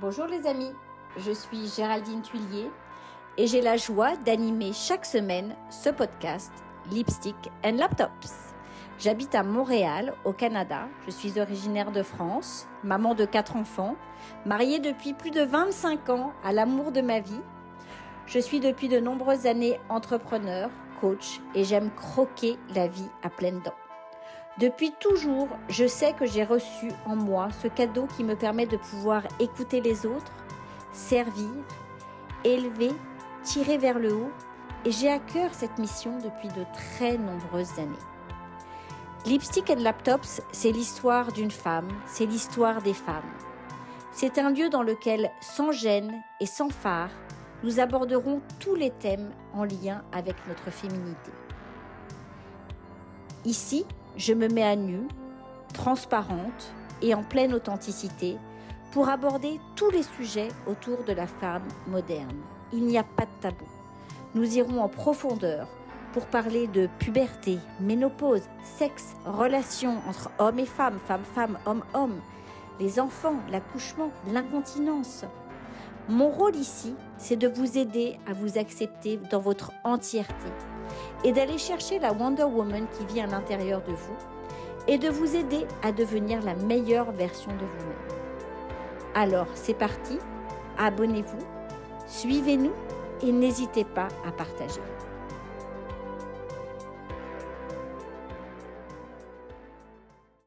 Bonjour les amis, je suis Géraldine Tuillier et j'ai la joie d'animer chaque semaine ce podcast Lipstick and Laptops. J'habite à Montréal, au Canada. Je suis originaire de France, maman de quatre enfants, mariée depuis plus de 25 ans à l'amour de ma vie. Je suis depuis de nombreuses années entrepreneur, coach et j'aime croquer la vie à pleines dents. Depuis toujours, je sais que j'ai reçu en moi ce cadeau qui me permet de pouvoir écouter les autres, servir, élever, tirer vers le haut, et j'ai à cœur cette mission depuis de très nombreuses années. Lipstick and Laptops, c'est l'histoire d'une femme, c'est l'histoire des femmes. C'est un lieu dans lequel, sans gêne et sans phare, nous aborderons tous les thèmes en lien avec notre féminité. Ici, je me mets à nu, transparente et en pleine authenticité pour aborder tous les sujets autour de la femme moderne. Il n'y a pas de tabou. Nous irons en profondeur pour parler de puberté, ménopause, sexe, relations entre hommes et femmes, femmes-femmes, hommes-hommes, les enfants, l'accouchement, l'incontinence. Mon rôle ici, c'est de vous aider à vous accepter dans votre entièreté et d'aller chercher la Wonder Woman qui vit à l'intérieur de vous et de vous aider à devenir la meilleure version de vous-même. Alors, c'est parti, abonnez-vous, suivez-nous et n'hésitez pas à partager.